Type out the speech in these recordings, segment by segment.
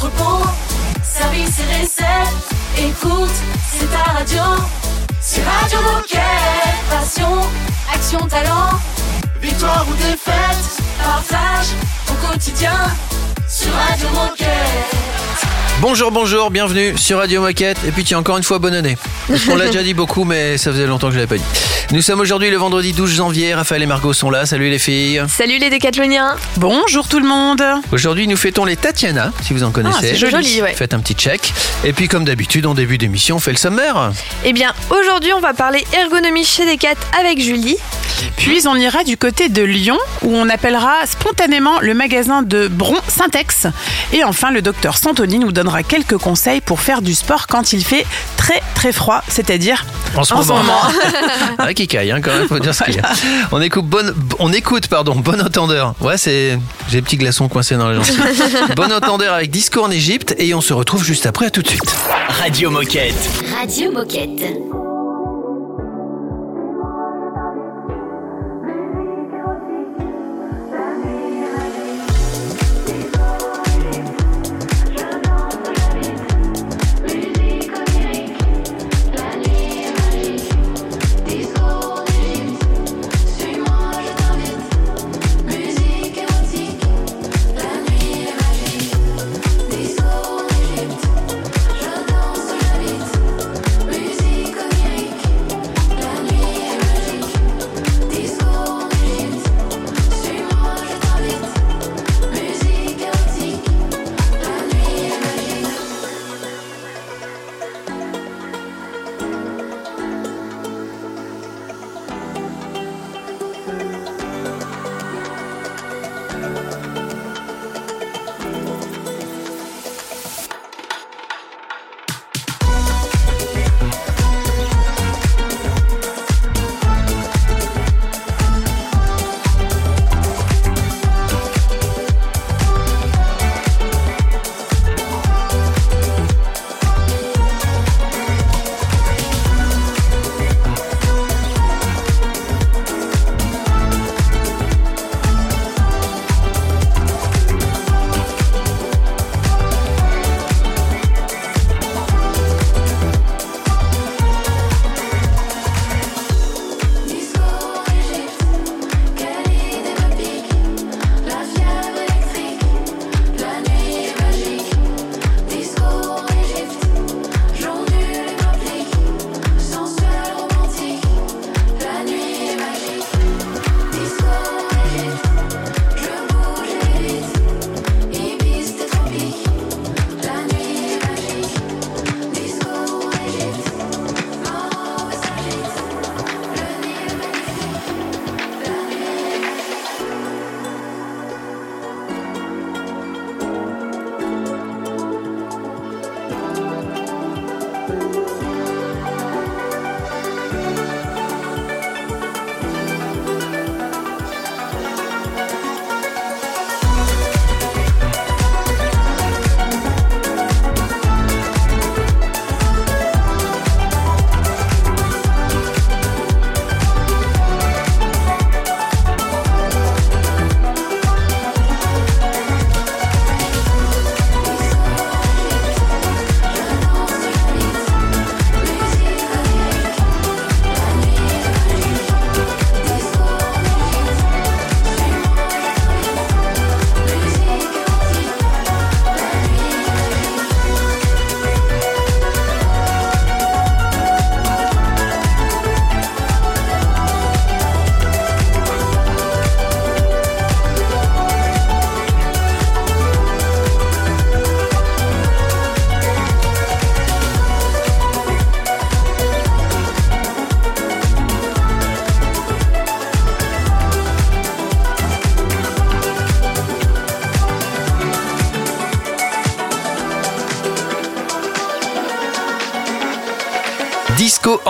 entrepôt, service et recettes. Écoute, c'est ta radio. C'est Radio Moquette. Passion, action, talent. Victoire ou défaite, partage au quotidien sur Radio Moquette. Bonjour, bonjour, bienvenue sur Radio Moquette. Et puis tiens, encore une fois, bonne année. Parce qu'on l'a déjà dit beaucoup, mais ça faisait longtemps que je l'avais pas dit. Nous sommes aujourd'hui le vendredi 12 janvier. Raphaël et Margot sont là. Salut les filles. Salut les décathloniens Bonjour tout le monde Aujourd'hui, nous fêtons les Tatiana, si vous en connaissez. c'est joli, ouais. Faites un petit check. Et puis, comme d'habitude, en début d'émission, on fait le sommaire. Eh bien, aujourd'hui, on va parler ergonomie chez Decat avec Julie. Puis on ira du côté de Lyon où on appellera spontanément le magasin de Bron Syntex. Et enfin, le docteur Santoni nous donnera quelques conseils pour faire du sport quand il fait très très froid, c'est-à-dire En ce En ce moment. moment. ah, qui caille, hein, quand même, faut dire ce qu'il y a. On écoute, bon, on écoute, pardon, bon entendeur. Ouais, c'est. J'ai des petits glaçons coincés dans la gencive. bon entendeur avec Disco en Égypte et on se retrouve juste après, à tout de suite. Radio Moquette. Radio Moquette.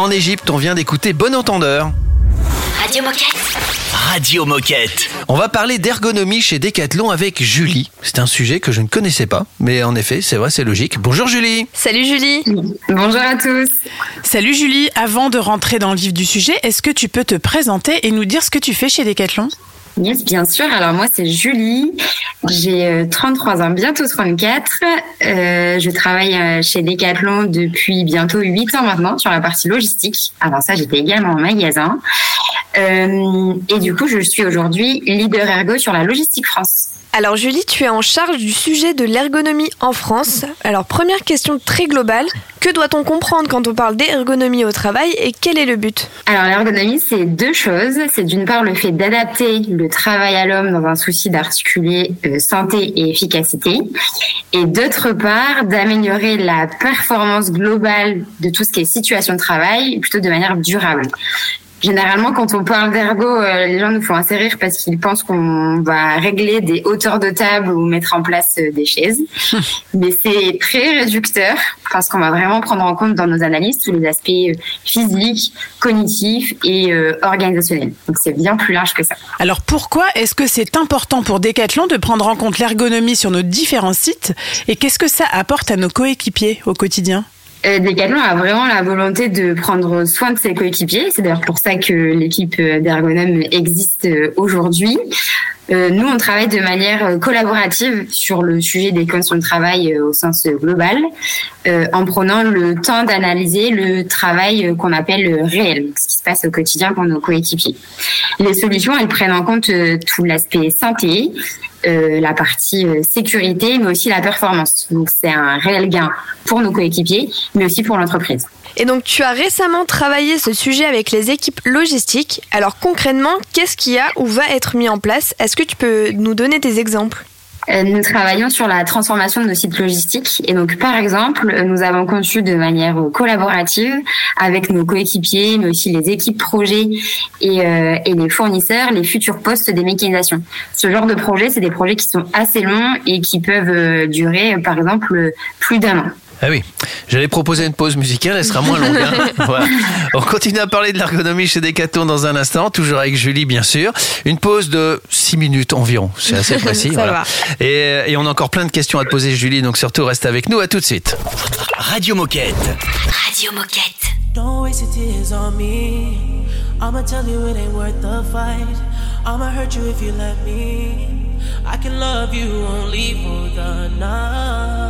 En Égypte, on vient d'écouter Bon Entendeur. Radio Moquette. Radio Moquette. On va parler d'ergonomie chez Decathlon avec Julie. C'est un sujet que je ne connaissais pas, mais en effet, c'est vrai, c'est logique. Bonjour Julie. Salut Julie Bonjour à tous. Salut Julie, avant de rentrer dans le vif du sujet, est-ce que tu peux te présenter et nous dire ce que tu fais chez Decathlon? Yes, bien sûr. Alors moi, c'est Julie. J'ai 33 ans, bientôt 34. Euh, je travaille chez Decathlon depuis bientôt 8 ans maintenant sur la partie logistique. Avant ça, j'étais également en magasin. Euh, et du coup, je suis aujourd'hui leader ergo sur la logistique France. Alors Julie, tu es en charge du sujet de l'ergonomie en France. Alors première question très globale, que doit-on comprendre quand on parle d'ergonomie au travail et quel est le but? Alors l'ergonomie, c'est deux choses. C'est d'une part le fait d'adapter le travail à l'homme dans un souci d'articuler euh, santé et efficacité, et d'autre part d'améliorer la performance globale de tout ce qui est situation de travail, plutôt de manière durable. Généralement, quand on parle d'ergo, euh, les gens nous font assez rire parce qu'ils pensent qu'on va régler des hauteurs de table ou mettre en place euh, des chaises. Mais c'est très réducteur parce qu'on va vraiment prendre en compte dans nos analyses tous les aspects euh, physiques, cognitifs et organisationnels. Donc c'est bien plus large que ça. Alors pourquoi est-ce que c'est important pour Decathlon de prendre en compte l'ergonomie sur nos différents sites et qu'est-ce que ça apporte à nos coéquipiers au quotidien? Decathlon a vraiment la volonté de prendre soin de ses coéquipiers. C'est d'ailleurs pour ça que l'équipe d'ergonomes existe euh, aujourd'hui. Euh, nous, on travaille de manière collaborative sur le sujet des conditions de travail au sens global, en prenant le temps d'analyser le travail qu'on appelle réel, ce qui se passe au quotidien pour nos coéquipiers. Les solutions, elles prennent en compte tout l'aspect santé, euh, la partie euh, sécurité, mais aussi la performance. Donc c'est un réel gain pour nos coéquipiers, mais aussi pour l'entreprise. Et donc tu as récemment travaillé ce sujet avec les équipes logistiques. Alors concrètement, qu'est-ce qu'il y a ou va être mis en place? Est-ce que tu peux nous donner des exemples? Euh, nous travaillons sur la transformation de nos sites logistiques. Et donc, par exemple, nous avons conçu de manière collaborative avec nos coéquipiers, mais aussi les équipes projets et, euh, et les fournisseurs, les futurs postes des mécanisations. Ce genre de projet, c'est des projets qui sont assez longs et qui peuvent euh, durer, par exemple, plus d'un an. Ah oui, j'allais proposer une pause musicale, elle sera moins longue. Hein. On continue à parler de l'ergonomie chez Decathlon dans un instant, toujours avec Julie bien sûr. Une pause de 6 minutes environ, c'est assez précis. voilà. Et, et, on a encore plein de questions à te poser Julie, donc surtout reste avec nous, à tout de suite. Radio Moquette. Radio Moquette. Don't waste your tears on me. I'ma tell you it ain't worth the fight. I'ma hurt you if you let me. I can love you only for the night.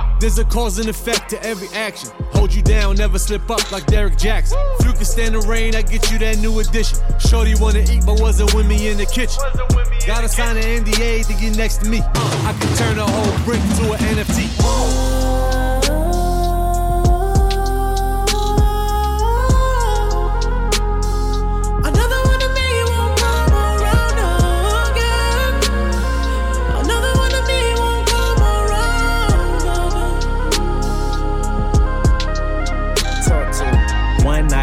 There's a cause and effect to every action. Hold you down, never slip up like Derek Jackson. You can stand the rain, I get you that new addition. Shorty wanna eat, but wasn't with me in the kitchen. Gotta sign an NDA to get next to me. I can turn a whole brick to an NFT.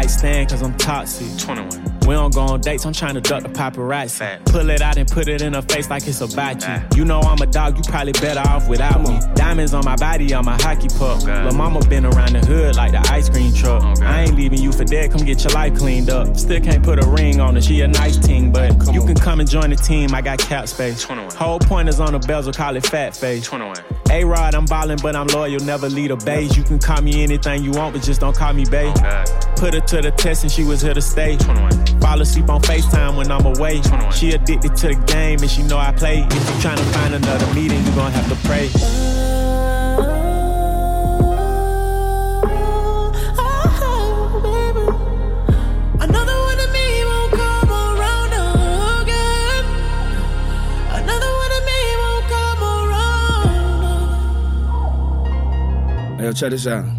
Stand cause I'm toxic. 21. We don't go on dates, I'm trying to duck the paparazzi. Fat. Pull it out and put it in her face like it's about you. You know I'm a dog, you probably better off without me. Diamonds on my body, on my hockey puck. Lil' mama been around the hood like the ice cream truck. I ain't leaving you for dead, come get your life cleaned up. Still can't put a ring on her, she a nice team, but come you on. can come and join the team, I got cap space. 21. Whole point is on the bezel, call it fat face. 21. A-Rod, I'm ballin', but I'm loyal, never lead a beige. You can call me anything you want, but just don't call me babe. Oh, Put her to the test and she was here to stay. 21. Fall asleep on FaceTime when I'm away. She addicted to the game and she know I play. If you trying to find another meeting, you gon' have to pray. Oh, oh, oh, another one of me won't come around again. Another one of me won't come around. Hey, yo, check this out.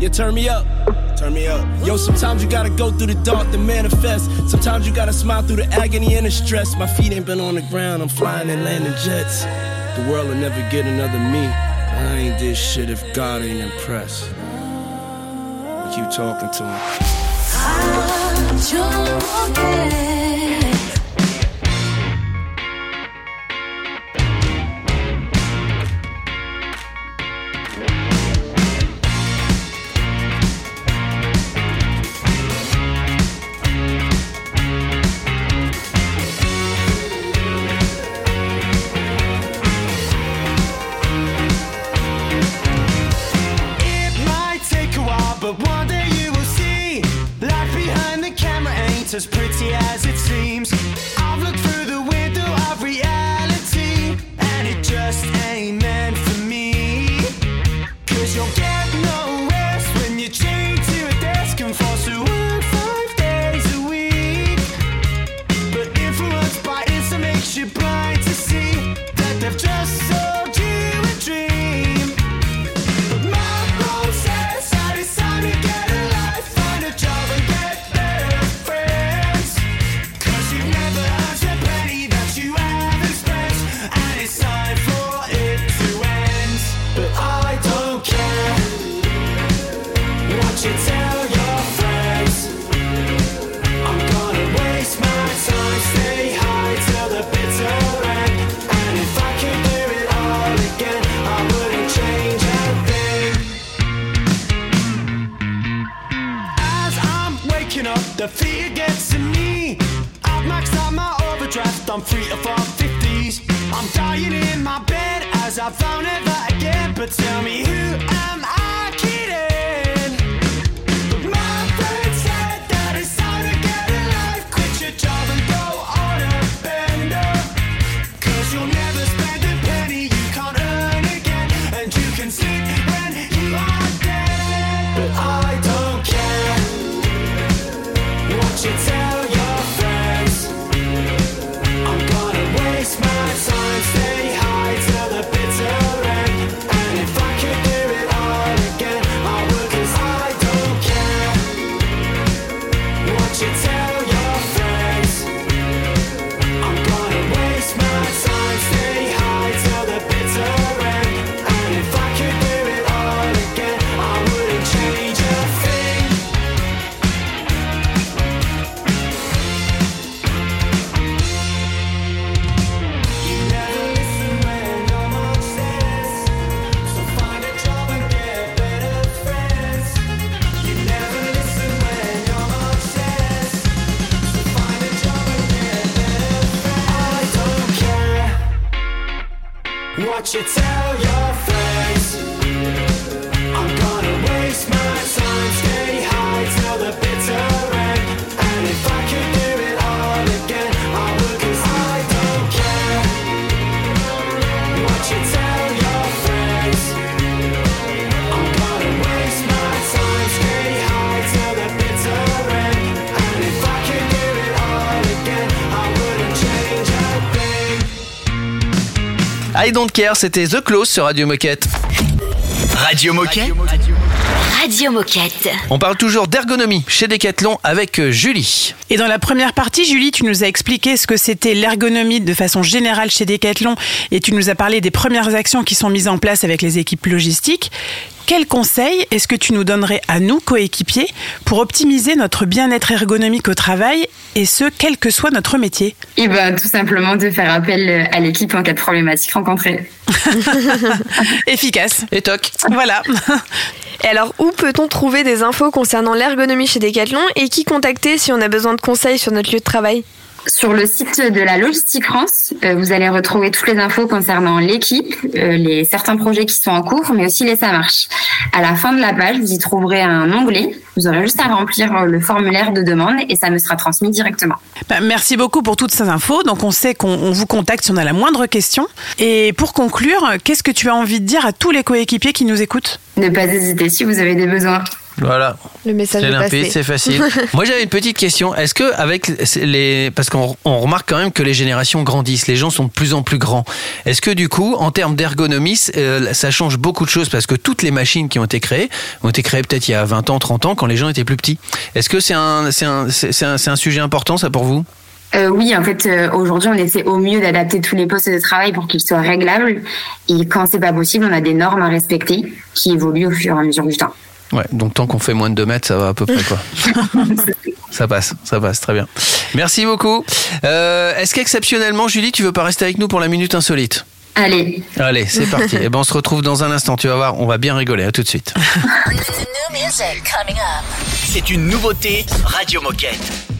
Yeah, turn me up. Turn me up. Yo, sometimes you gotta go through the dark to manifest. Sometimes you gotta smile through the agony and the stress. My feet ain't been on the ground, I'm flying and landing jets. The world will never get another me. I ain't this shit if God ain't impressed. Keep talking to him. Radio she I don't care, c'était The Close sur Radio Moquette. Radio Moquette. Radio Moquette. On parle toujours d'ergonomie chez Decathlon avec euh, Julie. Et dans la première partie, Julie, tu nous as expliqué ce que c'était l'ergonomie de façon générale chez Decathlon et tu nous as parlé des premières actions qui sont mises en place avec les équipes logistiques. Quel conseil est-ce que tu nous donnerais à nous, coéquipiers, pour optimiser notre bien-être ergonomique au travail, et ce, quel que soit notre métier? Et ben, tout simplement de faire appel à l'équipe en cas de problématique rencontrée. Efficace. Et toc. Voilà. Et alors, où peut-on trouver des infos concernant l'ergonomie chez Decathlon et qui contacter si on a besoin de conseils sur notre lieu de travail? Sur le site de la Logistique France, euh, vous allez retrouver toutes les infos concernant l'équipe, euh, les certains projets qui sont en cours, mais aussi les ça marche. À la fin de la page, vous y trouverez un onglet. Vous aurez juste à remplir euh, le formulaire de demande et ça me sera transmis directement. Bah, merci beaucoup pour toutes ces infos. Donc on sait qu'on on vous contacte si on a la moindre question. Et pour conclure, qu'est-ce que tu as envie de dire à tous les coéquipiers qui nous écoutent? Ne pas hésiter si vous avez des besoins. Voilà. Le message C'est est limpide, c'est facile. Moi, j'avais une petite question. Est-ce que avec les, parce qu'on on remarque quand même que les générations grandissent, les gens sont de plus en plus grands. Est-ce que du coup, en termes d'ergonomie, euh, ça change beaucoup de choses parce que toutes les machines qui ont été créées ont été créées peut-être il y a 20 ans, 30 ans, quand les gens étaient plus petits. Est-ce que c'est un, c'est un, c'est un sujet important ça pour vous? Euh, oui, en fait, euh, aujourd'hui, on essaie au mieux d'adapter tous les postes de travail pour qu'ils soient réglables. Et quand c'est pas possible, on a des normes à respecter qui évoluent au fur et à mesure du temps. Ouais, donc tant qu'on fait moins de 2 mètres, ça va à peu près quoi. ça passe, ça passe, très bien. Merci beaucoup. Euh, Est-ce qu'exceptionnellement, Julie, tu veux pas rester avec nous pour la minute insolite? Allez. Allez, c'est parti. Et ben on se retrouve dans un instant. Tu vas voir, on va bien rigoler. À tout de suite. C'est une nouveauté Radio Moquette.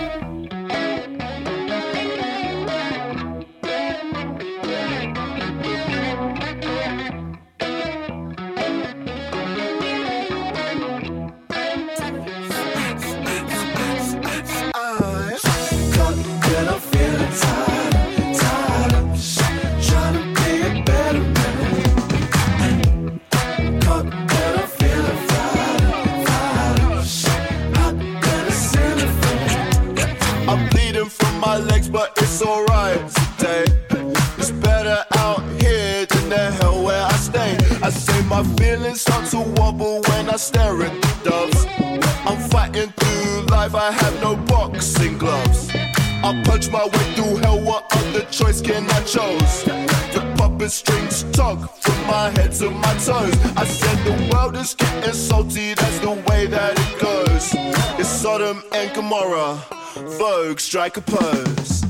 strike a pose.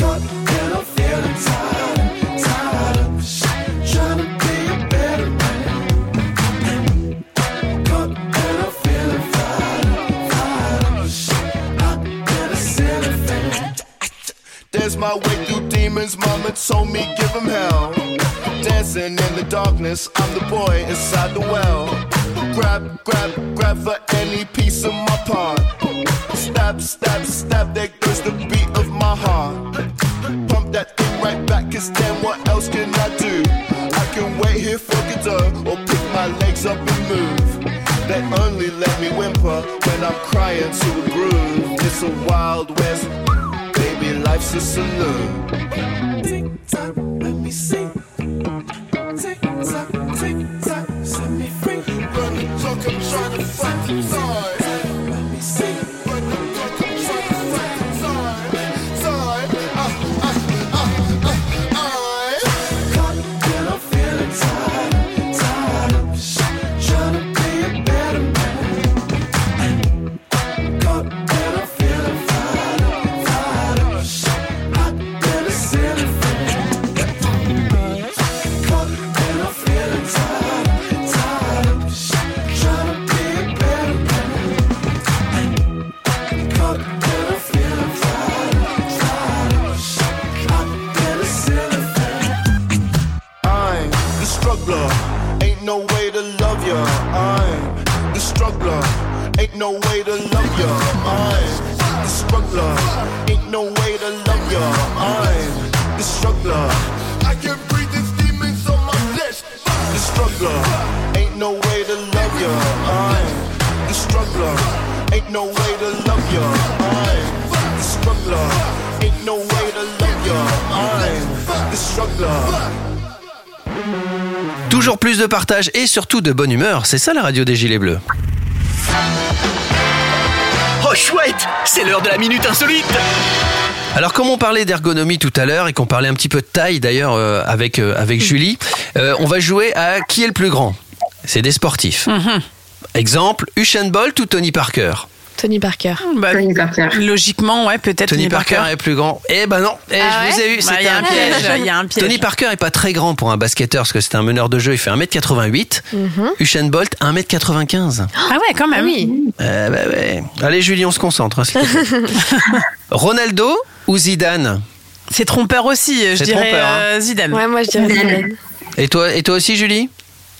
Caught and I'm feeling tired, tired trying to be a better man. Caught and I'm feeling. There's my way through demons. Mama told me give 'em hell. Dancing in the darkness, I'm the boy inside partage et surtout de bonne humeur, c'est ça la radio des Gilets Bleus. Oh chouette, c'est l'heure de la minute insolite. Alors comme on parlait d'ergonomie tout à l'heure et qu'on parlait un petit peu de taille d'ailleurs euh, avec, euh, avec Julie, euh, on va jouer à qui est le plus grand? C'est des sportifs. Exemple, Usain Bolt ou Tony Parker? Tony Parker. Bah, Logiquement, ouais, peut-être Tony Parker, est plus grand. Eh ben non, eh, Ah je vous ai eu, Bah, c'était il y a un piège, piège. il y a un piège. Tony Parker est pas très grand pour un basketteur parce que c'est un meneur de jeu, il fait 1m88. Mhm. Usain Bolt 1m95. Ah ouais, quand même. Oui. Euh, bah ouais. Allez Julie, on se concentre. hein. Ronaldo ou Zidane? C'est trompeur aussi, je C'est dirais trompeur, hein. euh, Zidane. Ouais, moi je dirais Zidane. et toi, et toi aussi Julie?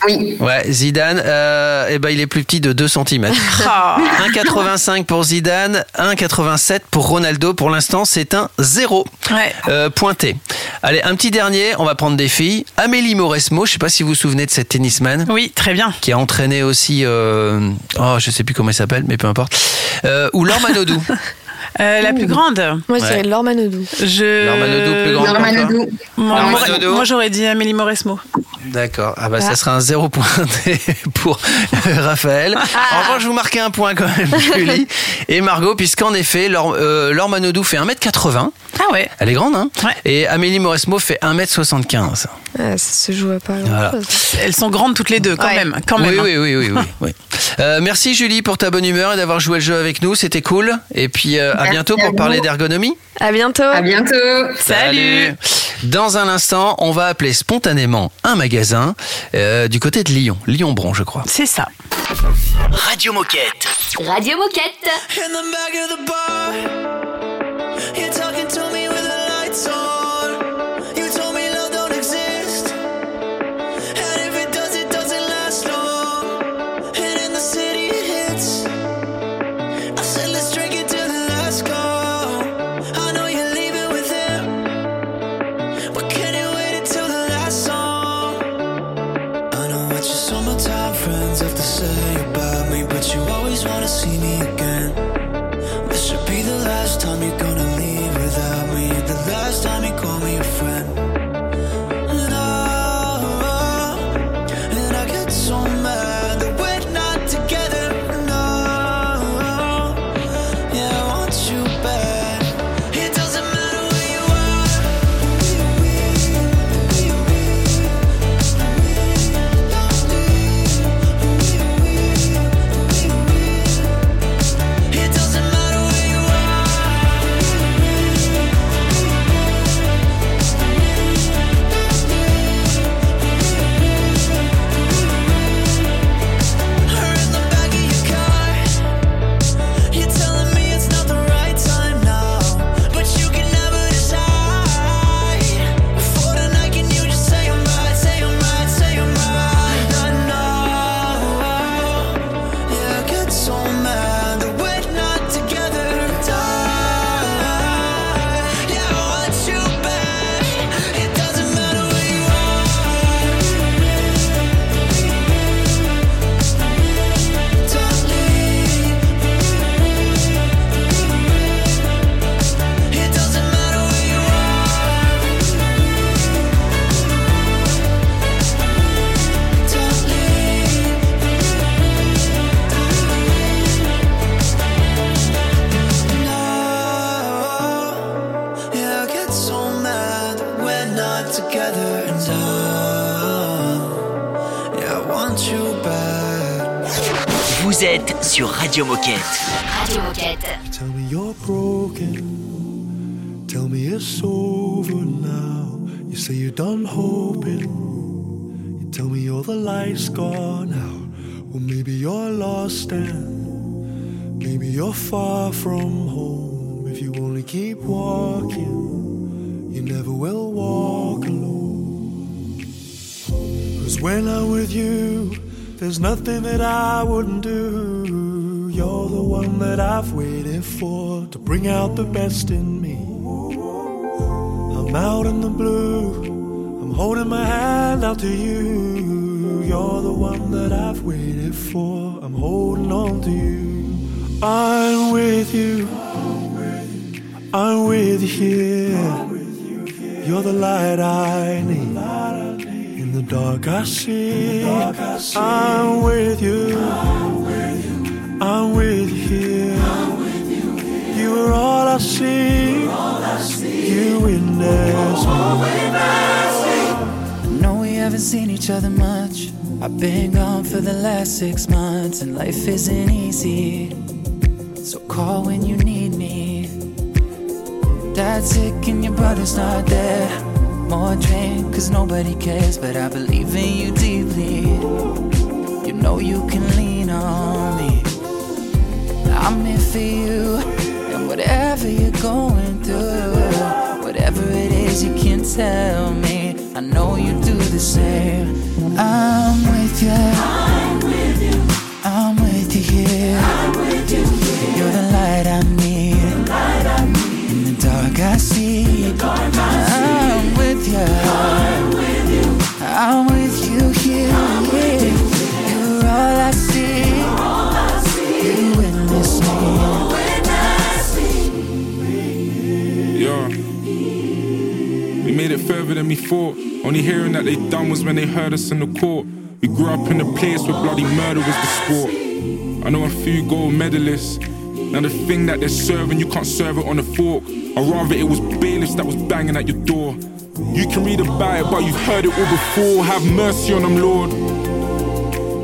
Oui. Ouais, Zidane, euh, eh ben, il est plus petit de 2 cm. Ah. 1,85 pour Zidane, 1,87 pour Ronaldo. Pour l'instant, c'est un 0 Ouais. euh, pointé. Allez, un petit dernier, on va prendre des filles. Amélie Mauresmo, je sais pas si vous vous souvenez de cette tennisman. Oui, très bien. Qui a entraîné aussi, euh, oh, je sais plus comment elle s'appelle, mais peu importe. Euh, ou Laure Manodou. Euh, la plus grande Moi je dirais. Laure Manodou. je... Laure Manodou, plus grande. Laure Manodou. Moi, Laure moi- Manodou. moi, j'aurais dit Amélie Mauresmo. D'accord. Ah bah Ah. ça sera un zéro pointé pour Raphaël. En revanche, vous marquez un point quand même, Julie et Margot, puisqu'en effet, Laure, euh, Laure Manodou fait 1m80. Ah ouais. Elle est grande, hein Ouais. Et Amélie Mauresmo fait 1m75. Ah, ça se joue à pas Voilà. Elles sont grandes toutes les deux, quand Ouais. même. Quand oui, même. hein. oui, oui, oui, oui, oui. Euh, merci Julie pour ta bonne humeur et d'avoir joué le jeu avec nous. C'était cool. Et puis euh, à bientôt à pour vous. parler d'ergonomie. À bientôt. À bientôt. Salut. Dans un instant, on va appeler spontanément un magasin euh, du côté de Lyon. Lyon-Bron, je crois. C'est ça. Radio Moquette. Radio Moquette. Radio Moquette. Radio Moquette. Tell me you're broken. Tell me it's over now. You say you're done hoping. You tell me you're the light's gone out. Well, maybe you're lost and maybe you're far from home. If you only keep walking, you never will walk alone. Cause when I'm with you, there's nothing that I wouldn't do. You're the one that I've waited for to bring out the best in me. I'm out in the blue, I'm holding my hand out to you. You're the one that I've waited for, I'm holding on to you. I'm with you, I'm with you here. You're the light I need. In the dark I see. I'm with you. I'm with you here. You are all I see. You witness me. know we haven't seen each other much. I've been gone for the last six months, and life isn't easy. So call when you need me. Dad's sick and your brother's not there. More drink, cause nobody cares, but I believe in you deeply. You know you can lean on. I'm here for you, and whatever you're going through, whatever it is you can tell me, I know you do the same. I'm with you. I'm with you. I'm with you here. Further than we thought. Only hearing that they done was when they heard us in the court. We grew up in a place where bloody murder was the sport. I know a few gold medalists. Now the thing that they're serving, you can't serve it on a fork. Or rather, it was bailiffs that was banging at your door. You can read about it, but you've heard it all before. Have mercy on them, Lord.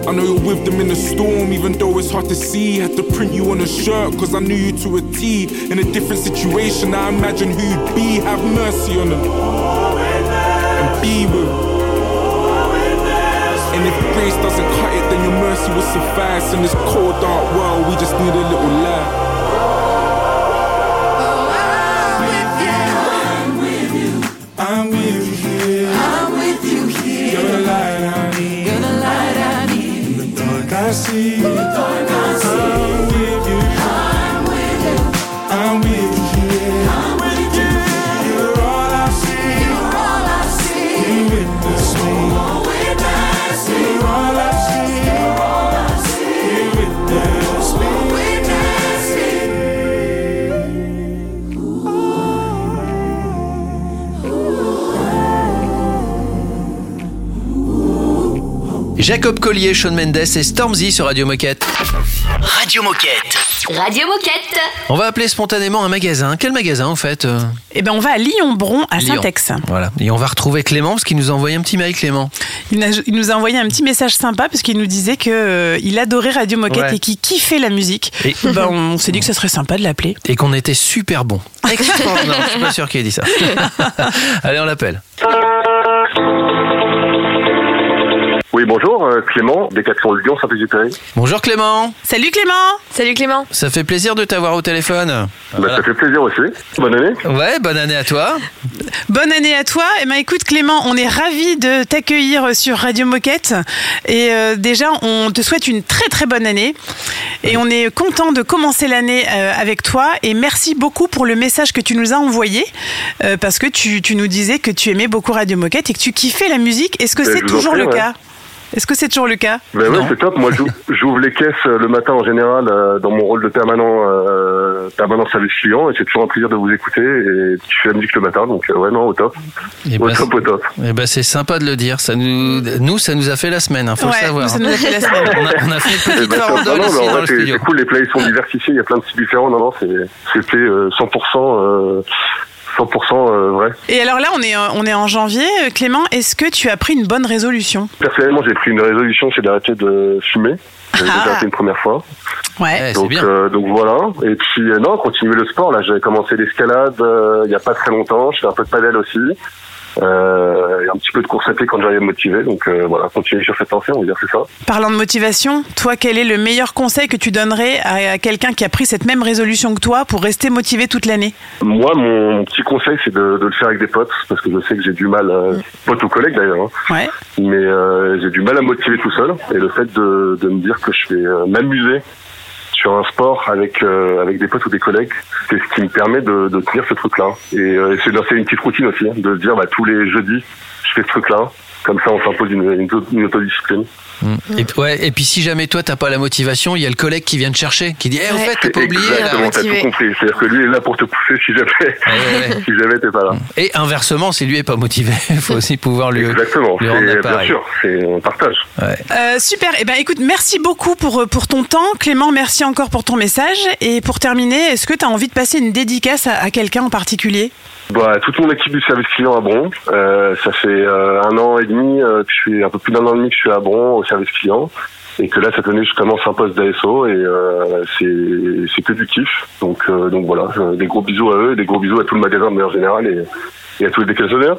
I know you're with them in the storm, even though it's hard to see. Had to print you on a shirt, cause I knew you to a T. In a different situation, I imagine who you'd be. Have mercy on them. With. And if grace doesn't cut it, then your mercy will suffice. In this cold, dark world, we just need a little light. Jacob Collier, Sean Mendes et Stormzy sur Radio Moquette. Radio Moquette. Radio Moquette. On va appeler spontanément un magasin. Quel magasin en fait euh Eh ben, on va à Lyon-Bron, à Lyon. Saint-Ex. Voilà. Et on va retrouver Clément parce qu'il nous a envoyé un petit mail, Clément. Il, a- il nous a envoyé un petit message sympa parce qu'il nous disait que euh, il adorait Radio Moquette Ouais. et qu'il kiffait la musique. Et- Ben, on s'est dit que ce serait sympa de l'appeler. Et qu'on était super bon. Extraordinaire. non, je suis pas sûr qu'il ait dit ça. Allez, on l'appelle. Oui, bonjour, euh, Clément, Décathlon Lyon, Saint-Exupéry. Bonjour Clément. Salut Clément Salut Clément. Ça fait plaisir de t'avoir au téléphone. Bah, ça fait plaisir aussi. Bonne année. Ouais, bonne année à toi. Bonne année à toi. Eh ben, écoute Clément, on est ravis de t'accueillir sur Radio Moquette. Et euh, déjà, on te souhaite une très très bonne année. Et on est content de commencer l'année euh, avec toi. Et merci beaucoup pour le message que tu nous as envoyé. euh, parce que tu, tu nous disais que tu aimais beaucoup Radio Moquette et que tu kiffais la musique. Est-ce que c'est toujours prie, le ouais. cas? Est-ce que c'est toujours le cas Ben ouais, c'est top. Moi, j'ou- j'ouvre les caisses euh, le matin en général euh, dans mon rôle de permanent, euh, permanent service client et c'est toujours un plaisir de vous écouter et tu fais la musique le matin donc euh, ouais non au top. Eh au ben, top, au top. Eh ben, c'est sympa de le dire. Ça nous, nous, ça nous a fait la semaine. Hein, faut Ouais, le savoir. nous, ça hein. nous a fait la semaine. On a, on a fait une Eh petite ben, farandole Non, non, en c'est cool, les plays sont diversifiés, il y a plein de styles différents. Non, non, c'est- c'était euh, 100%, euh, 100% euh, vrai. Et alors là, on est, euh, on est en janvier. Euh, Clément, est-ce que tu as pris une bonne résolution? Personnellement, j'ai pris une résolution, c'est d'arrêter de fumer. J'avais déjà été une première fois. Ouais, donc, euh, donc voilà. Et puis non, continuer le sport. Là, j'avais commencé l'escalade euh, il y a pas très longtemps. Je fais un peu de padel aussi. Euh, et un petit peu de course à pied quand j'arrive motivé. Donc euh, voilà, continuer sur cette lancée, on va dire c'est ça. Parlant de motivation, toi, quel est le meilleur conseil que tu donnerais à, à quelqu'un qui a pris cette même résolution que toi pour rester motivé toute l'année? Moi, mon, mon petit conseil, c'est de, de le faire avec des potes, parce que je sais que j'ai du mal, euh, potes ou collègues d'ailleurs, hein. Ouais. mais euh, j'ai du mal à me motiver tout seul. Et le fait de, de me dire que je vais euh, m'amuser sur un sport avec euh, avec des potes ou des collègues, c'est ce qui me permet de, de tenir ce truc-là. Et euh, c'est c'est une petite routine aussi, hein, de se dire bah, tous les jeudis, je fais ce truc-là. Comme ça, on s'impose une, une, une autodiscipline. Et, puis- ouais, et puis si jamais toi t'as pas la motivation, il y a le collègue qui vient te chercher, qui dit Eh, au fait, t'as pas oublié là. Exactement, t'as tout compris. C'est-à-dire que lui est là pour te pousser si jamais, si jamais t'es pas là. Et inversement, si lui est pas motivé, il faut aussi pouvoir lui, Exactement, lui rendre bien sûr, c'est on partage. Euh, super. Eh ben, écoute, merci beaucoup pour, pour ton temps. Clément, merci encore pour ton message. Et pour terminer, est-ce que tu as envie de passer une dédicace à, à quelqu'un en particulier? Bah, toute mon équipe du service client à Bron. Euh, ça fait euh, un an et demi, euh, que je suis un peu plus d'un an et demi que je suis à Bron au service client. Et que là, cette année, je commence un poste d'ASO et euh, c'est que du kiff. Donc, euh, donc voilà, des gros bisous à eux des gros bisous à tout le magasin de manière générale et, et à tous les décalzonneurs.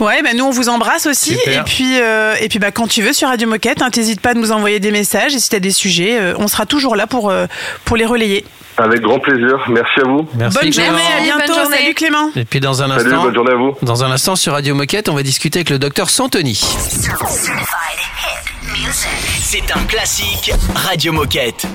Ouais, ben nous on vous embrasse aussi. Super. Et puis, euh, et puis bah, quand tu veux sur Radio Moquette, hein, t'hésites pas à nous envoyer des messages. Et si tu as des sujets, euh, on sera toujours là pour, euh, pour les relayer. Avec grand plaisir. Merci à vous. Merci, bonne Clément. journée, à bientôt. bonne journée. Salut Clément. Et puis dans un Salut, instant, bonne journée à vous. dans un instant sur Radio Moquette, on va discuter avec le docteur Santoni. C'est un classique Radio. Moquette.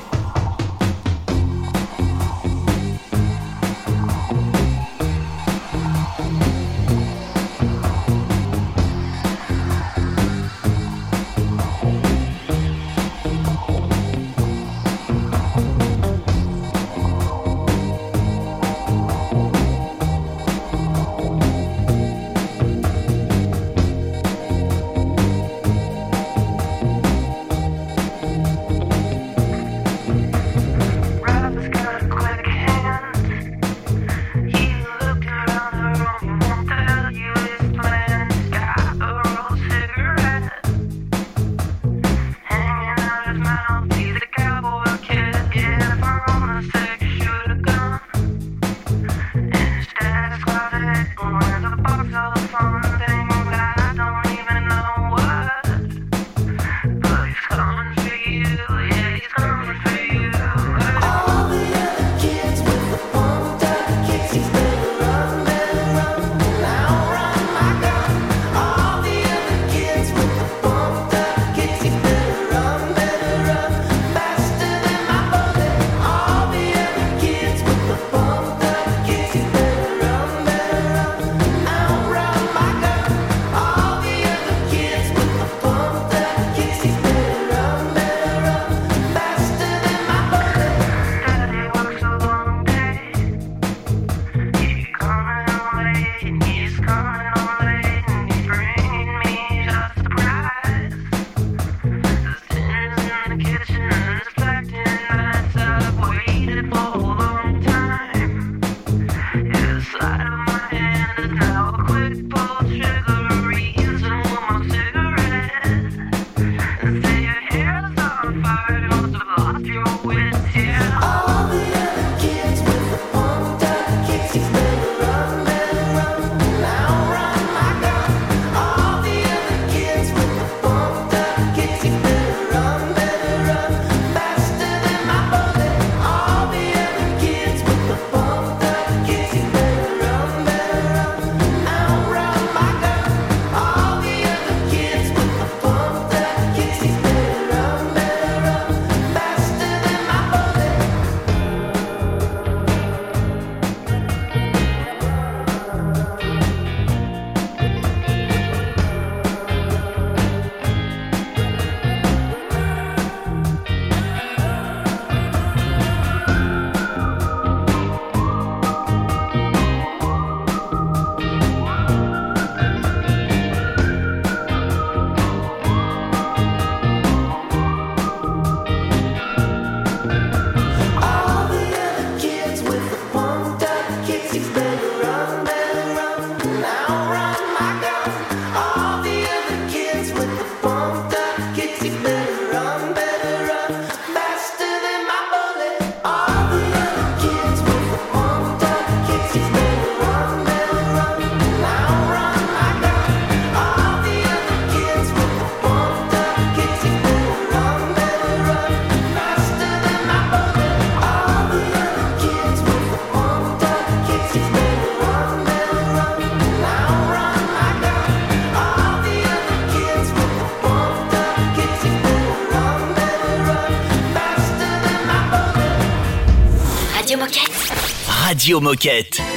Radio Moquette.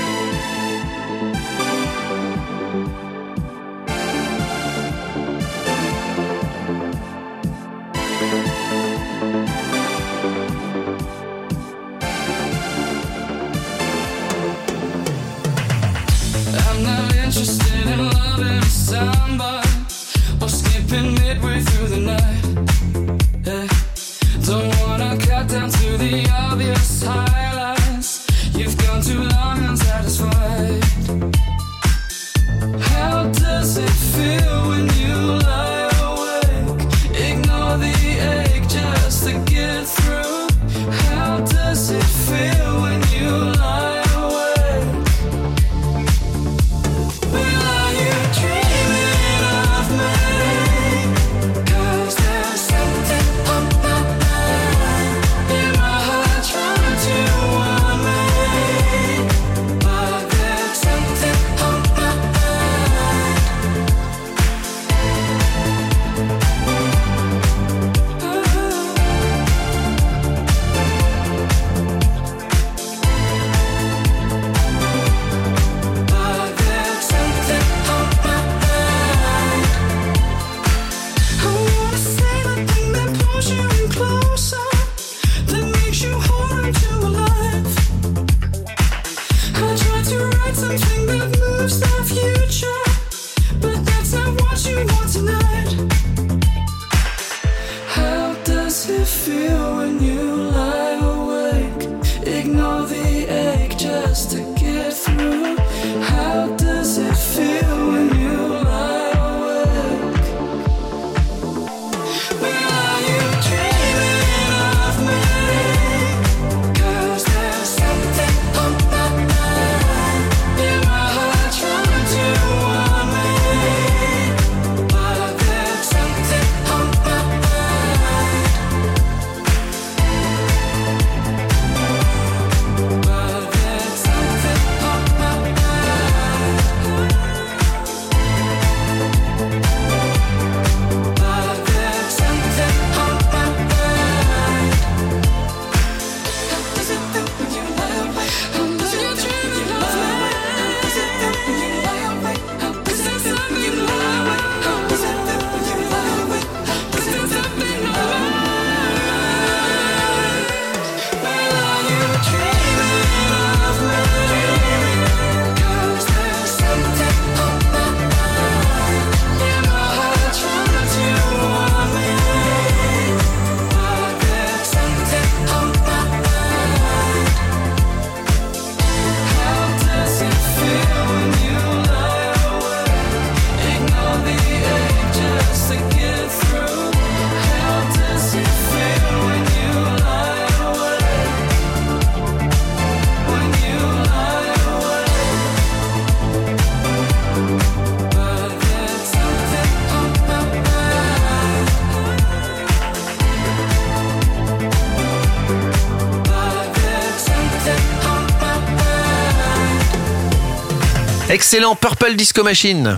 Excellent Purple Disco Machine.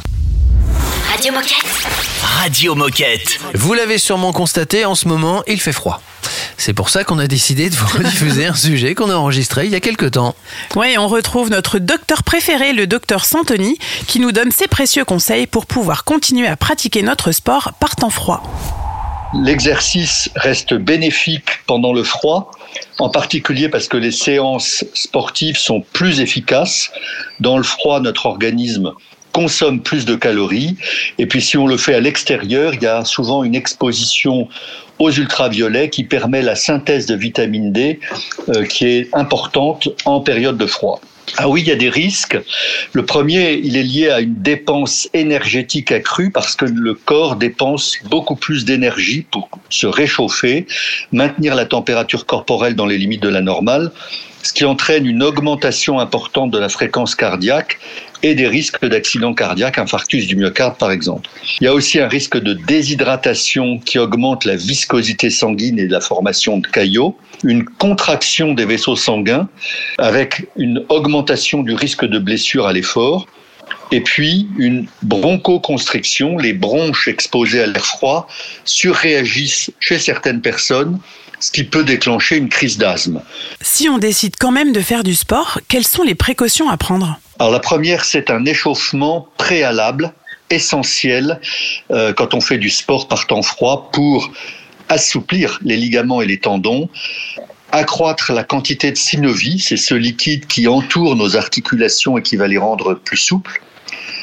Radio Moquette. Radio Moquette. Vous l'avez sûrement constaté, en ce moment, il fait froid. C'est pour ça qu'on a décidé de vous rediffuser un sujet qu'on a enregistré il y a quelques temps. Ouais, on retrouve notre docteur préféré, le docteur Santoni, qui nous donne ses précieux conseils pour pouvoir continuer à pratiquer notre sport par temps froid. L'exercice reste bénéfique pendant le froid, en particulier parce que les séances sportives sont plus efficaces. Dans le froid, notre organisme consomme plus de calories. Et puis si on le fait à l'extérieur, il y a souvent une exposition aux ultraviolets qui permet la synthèse de vitamine D euh, qui est importante en période de froid. Ah oui, il y a des risques. Le premier, il est lié à une dépense énergétique accrue parce que le corps dépense beaucoup plus d'énergie pour se réchauffer, maintenir la température corporelle dans les limites de la normale, ce qui entraîne une augmentation importante de la fréquence cardiaque et des risques d'accident cardiaque, infarctus du myocarde par exemple. Il y a aussi un risque de déshydratation qui augmente la viscosité sanguine et la formation de caillots, une contraction des vaisseaux sanguins avec une augmentation du risque de blessure à l'effort. Et puis, une bronchoconstriction, les bronches exposées à l'air froid, surréagissent chez certaines personnes, ce qui peut déclencher une crise d'asthme. Si on décide quand même de faire du sport, quelles sont les précautions à prendre? Alors la première, c'est un échauffement préalable, essentiel, euh, quand on fait du sport par temps froid, pour assouplir les ligaments et les tendons, accroître la quantité de synovie, c'est ce liquide qui entoure nos articulations et qui va les rendre plus souples.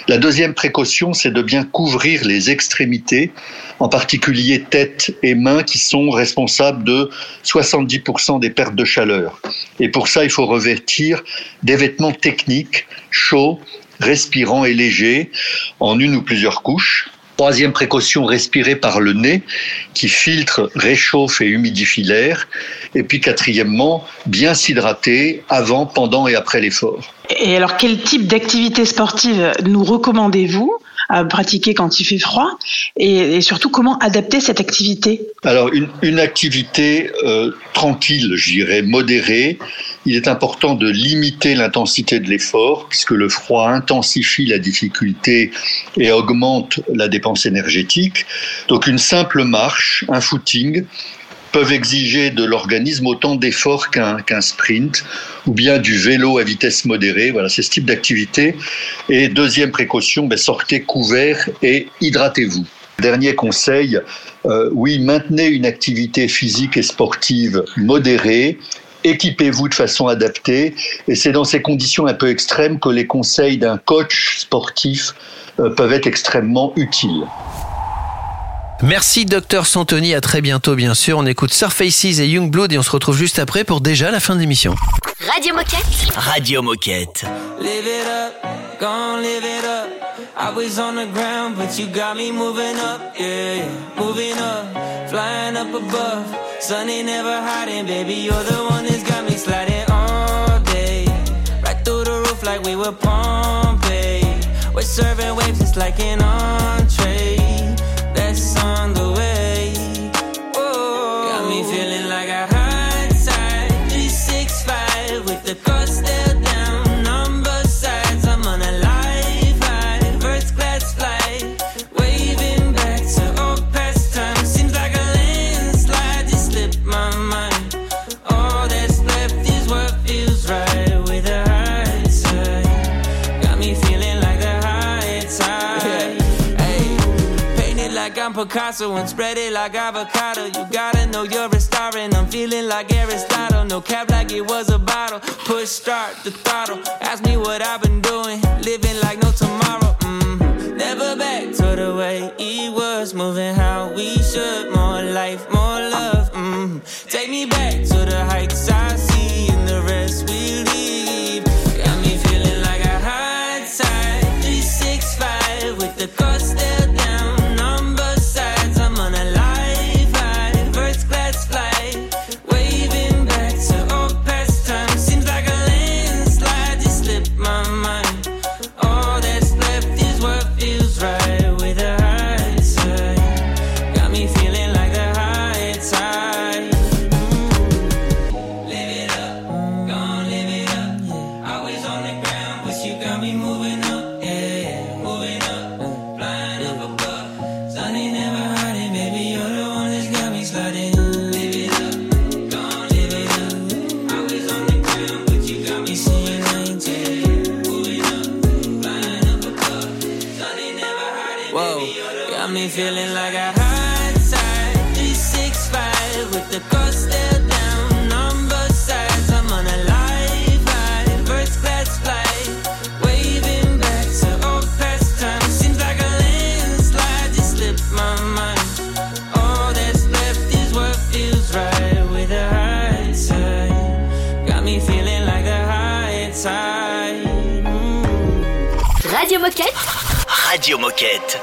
La deuxième précaution, c'est de bien couvrir les extrémités, en particulier tête et mains, qui sont responsables de 70% des pertes de chaleur. Et pour ça, il faut revêtir des vêtements techniques, chauds, respirants et légers, en une ou plusieurs couches. Troisième précaution, respirer par le nez, qui filtre, réchauffe et humidifie l'air. Et puis quatrièmement, bien s'hydrater avant, pendant et après l'effort. Et alors, quel type d'activité sportive nous recommandez-vous à pratiquer quand il fait froid et, surtout comment adapter cette activité? Alors, une, activité euh, tranquille, je dirais, modérée. Il est important de limiter l'intensité de l'effort, puisque le froid intensifie la difficulté et augmente la dépense énergétique. Donc, une simple marche, un footing, peuvent exiger de l'organisme autant d'efforts qu'un sprint ou bien du vélo à vitesse modérée. Voilà, c'est ce type d'activité. Et deuxième précaution, ben, sortez couvert et hydratez-vous. Dernier conseil, euh, oui, maintenez une activité physique et sportive modérée. Équipez-vous de façon adaptée et c'est dans ces conditions un peu extrêmes que les conseils d'un coach sportif euh, peuvent être extrêmement utiles. Merci Docteur Santoni, à très bientôt bien sûr. On écoute Surfaces et Youngblood et on se retrouve juste après pour déjà la fin de l'émission. Radio Moquette. Radio Moquette. Live it up, gon' live it up. I was on the ground, but you got me moving up, yeah, moving up, flying up above. Sun ain't never hiding, baby. You're the one that's got me sliding all day, right through the roof like we were Pompeii. We're serving waves just like an entree. Picasso and spread it like avocado. You gotta know you're a star and I'm feeling like Aristotle. No cap like it was a bottle. Push start the throttle. Ask me what I've been doing. Living like no tomorrow. Mm. Never back to the way it was. Moving how we should. More life, more love. Mm. Take me back Radio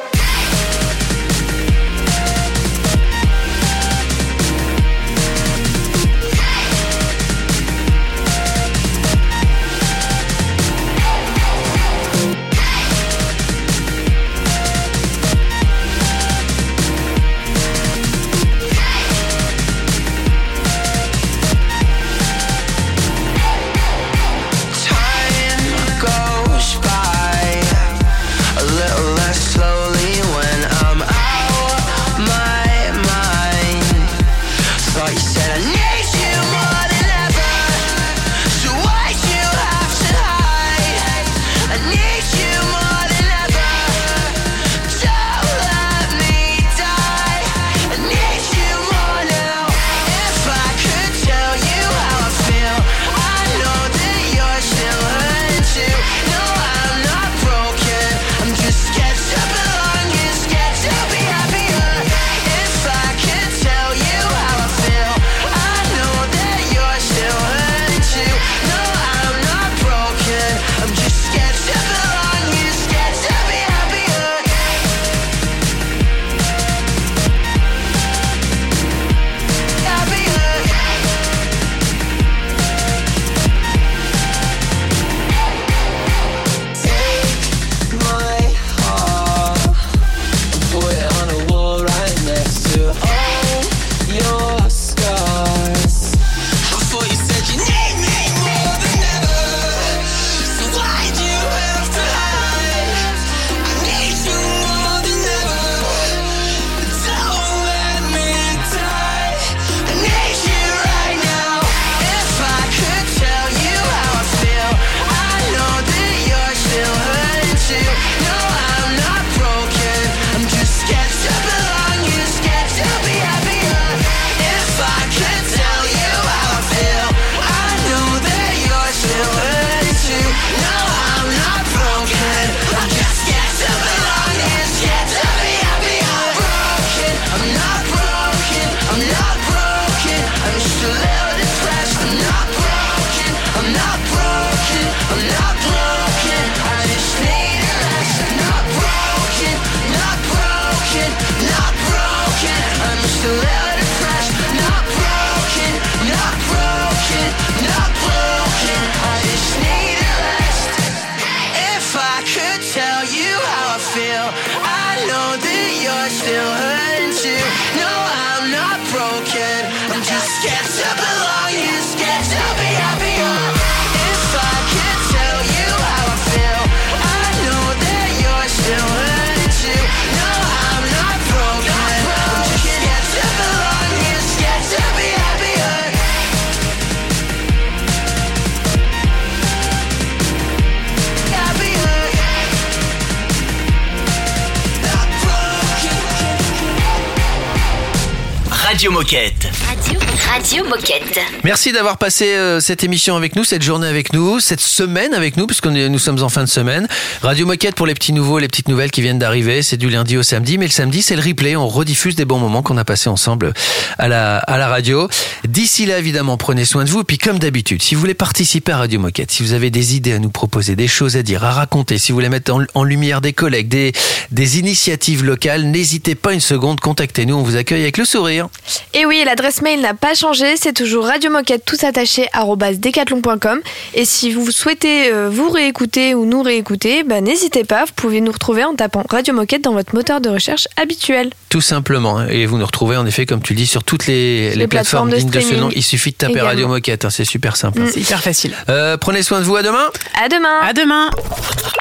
Radio Moquette. Radio, Radio Moquette. Merci d'avoir passé euh, cette émission avec nous, cette journée avec nous, cette semaine avec nous, puisque nous sommes en fin de semaine. Radio Moquette pour les petits nouveaux, les petites nouvelles qui viennent d'arriver. C'est du lundi au samedi, mais le samedi, c'est le replay. On rediffuse des bons moments qu'on a passés ensemble à la, à la radio. D'ici là, évidemment, prenez soin de vous. Et puis, comme d'habitude, si vous voulez participer à Radio Moquette, si vous avez des idées à nous proposer, des choses à dire, à raconter, si vous voulez mettre en, en lumière des collègues, des, des initiatives locales, n'hésitez pas une seconde, contactez-nous. On vous accueille avec le sourire. Et oui, l'adresse mail n'a pas changé, c'est toujours radiomoquette tout attaché decathlon.com. Et si vous souhaitez euh, vous réécouter ou nous réécouter, bah, n'hésitez pas, vous pouvez nous retrouver en tapant Radio Moquette dans votre moteur de recherche habituel. Tout simplement. Et vous nous retrouvez en effet, comme tu le dis, sur toutes les, les plateformes, plateformes de dignes de ce streaming nom. Il suffit de taper également. Radio Moquette, hein, c'est super simple. C'est hyper facile. Euh, prenez soin de vous, à demain. À demain. À demain.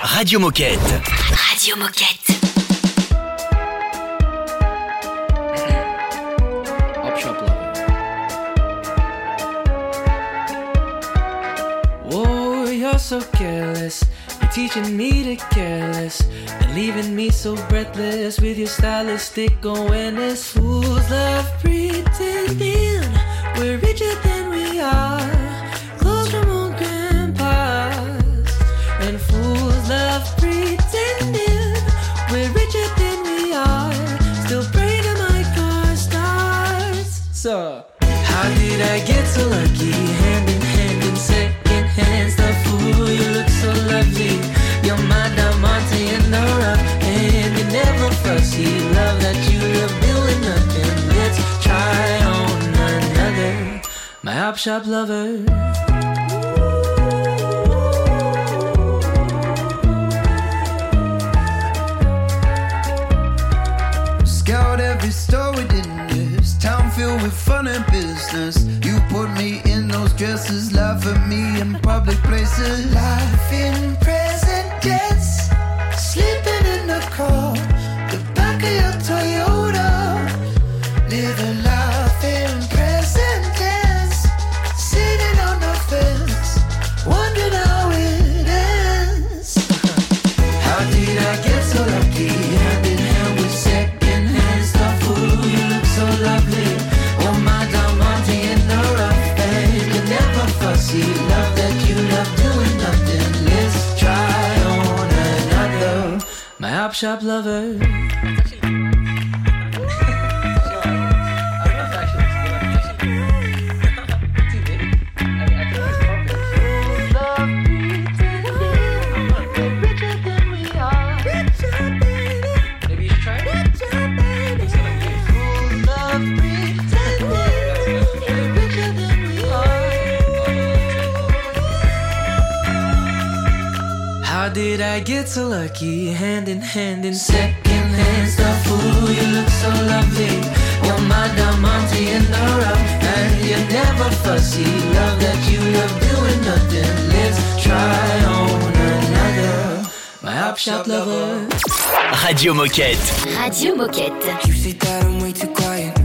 Radio Moquette. Radio Moquette. You're so careless. You're teaching me to careless and leaving me so breathless with your stylistic awareness. Fools love pretending we're richer than we are. Clothes from old grandpas. And fools love pretending we're richer than we are. Still to my car. So, how did I get so lucky? My shop lover. Scout every store within this town filled with fun and business. You put me in those dresses, laugh at me in public places. Life in chop shop lover. get so lucky, hand in hand in second hand stuff. Ooh, you look so lovely. You're my diamante in the rough, and you're never fussy. Love that you love doing nothing. Let's try on another. My op shop lover. Radio Moquette. Radio Moquette. You say that I'm way too quiet.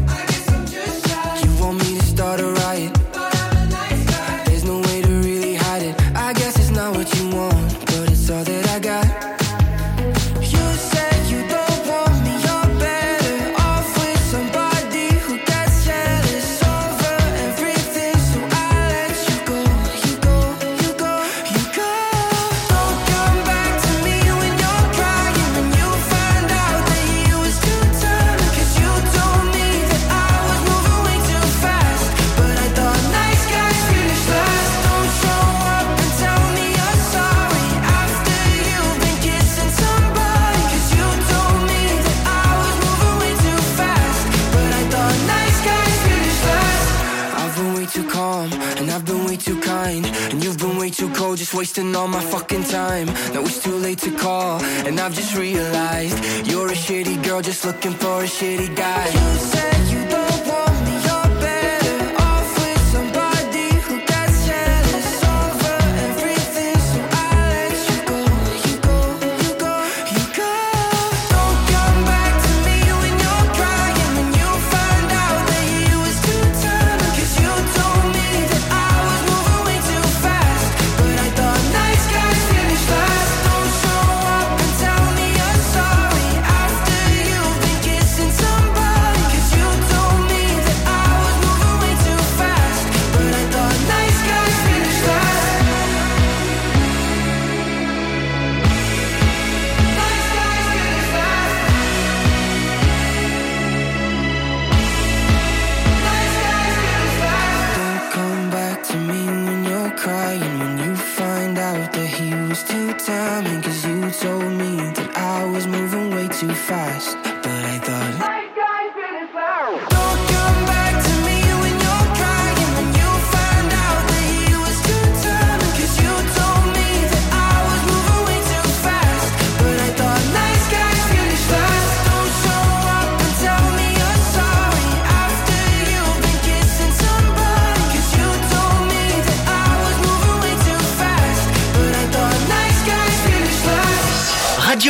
wasting all my fucking time. Now it's too late to call, and I've just realized you're a shitty girl just looking for a shitty guy.